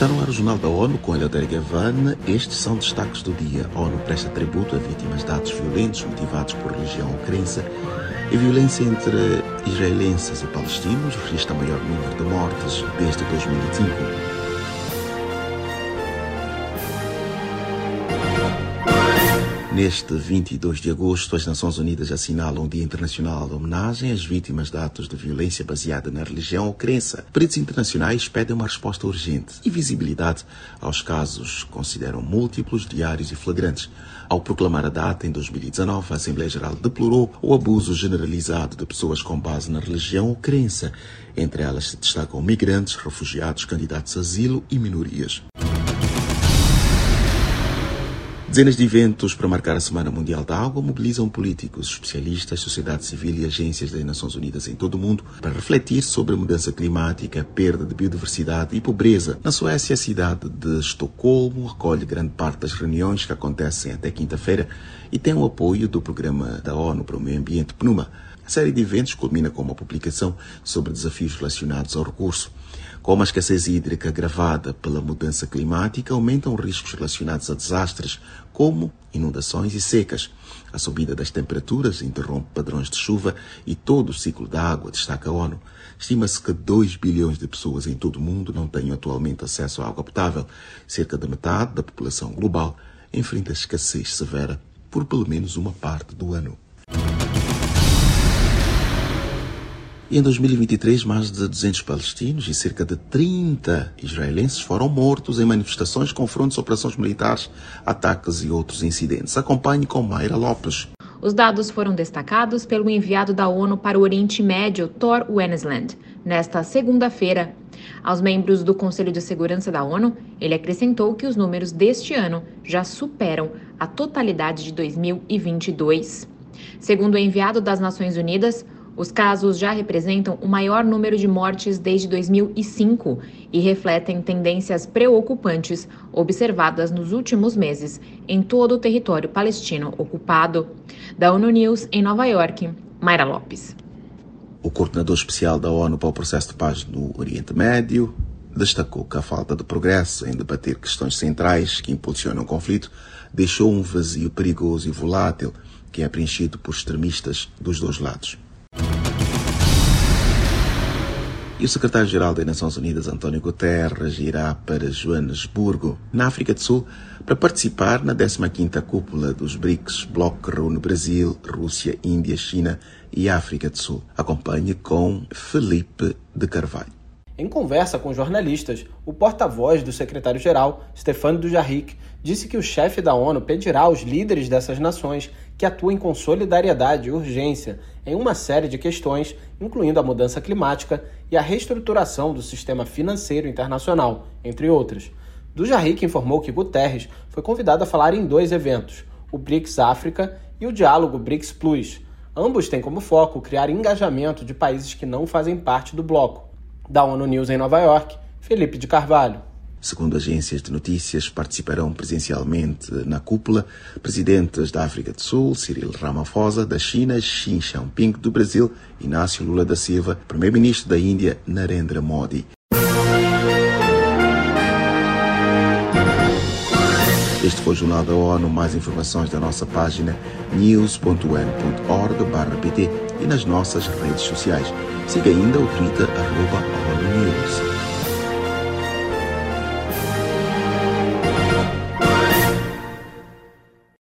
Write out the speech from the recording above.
Está no ar o Jornal da ONU com Eleutério Gavan. Estes são destaques do dia. A ONU presta tributo a vítimas de atos violentos motivados por religião ou crença. A violência entre israelenses e palestinos registra maior número de mortes desde 2005. Neste 22 de agosto, as Nações Unidas assinalam o Dia Internacional de Homenagem às vítimas de atos de violência baseada na religião ou crença. Peritos internacionais pedem uma resposta urgente e visibilidade aos casos consideram múltiplos, diários e flagrantes. Ao proclamar a data em 2019, a Assembleia Geral deplorou o abuso generalizado de pessoas com base na religião ou crença. Entre elas se destacam migrantes, refugiados, candidatos a asilo e minorias. Dezenas de eventos para marcar a Semana Mundial da Água mobilizam políticos, especialistas, sociedade civil e agências das Nações Unidas em todo o mundo para refletir sobre a mudança climática, perda de biodiversidade e pobreza. Na Suécia, a cidade de Estocolmo recolhe grande parte das reuniões que acontecem até quinta-feira e tem o apoio do Programa da ONU para o Meio Ambiente, PNUMA. A série de eventos culmina com uma publicação sobre desafios relacionados ao recurso. Como a escassez hídrica agravada pela mudança climática aumentam riscos relacionados a desastres como inundações e secas. A subida das temperaturas interrompe padrões de chuva e todo o ciclo da água, destaca a ONU. Estima-se que 2 bilhões de pessoas em todo o mundo não têm atualmente acesso à água potável. Cerca da metade da população global enfrenta escassez severa por pelo menos uma parte do ano. E em 2023, mais de 200 palestinos e cerca de 30 israelenses foram mortos em manifestações, confrontos, operações militares, ataques e outros incidentes. Acompanhe com Mayra Lopes. Os dados foram destacados pelo enviado da ONU para o Oriente Médio, Thor Wennesland, nesta segunda-feira. Aos membros do Conselho de Segurança da ONU, ele acrescentou que os números deste ano já superam a totalidade de 2022. Segundo o enviado das Nações Unidas, os casos já representam o maior número de mortes desde 2005 e refletem tendências preocupantes observadas nos últimos meses em todo o território palestino ocupado. Da ONU News em Nova York, Mayra Lopes. O coordenador especial da ONU para o processo de paz no Oriente Médio destacou que a falta de progresso em debater questões centrais que impulsionam o conflito deixou um vazio perigoso e volátil que é preenchido por extremistas dos dois lados. E o secretário-geral das Nações Unidas, António Guterres, irá para Joanesburgo, na África do Sul, para participar na 15ª cúpula dos BRICS, bloco que reúne Brasil, Rússia, Índia, China e África do Sul. Acompanhe com Felipe de Carvalho. Em conversa com jornalistas, o porta-voz do secretário-geral, Stefano Dujarric, disse que o chefe da ONU pedirá aos líderes dessas nações que atuem com solidariedade e urgência em uma série de questões, incluindo a mudança climática e a reestruturação do sistema financeiro internacional, entre outras. Dujarric informou que Guterres foi convidado a falar em dois eventos, o BRICS África e o Diálogo BRICS Plus. Ambos têm como foco criar engajamento de países que não fazem parte do bloco. Da ONU News em Nova York, Felipe de Carvalho. Segundo agências de notícias, participarão presencialmente na cúpula presidentes da África do Sul, Cyril Ramaphosa, da China, Xi Jinping do Brasil, Inácio Lula da Silva, primeiro-ministro da Índia, Narendra Modi. Este foi o Jornal da ONU. Mais informações da nossa página news.un.org.pt e nas nossas redes sociais. Siga ainda o Twitter, arroba.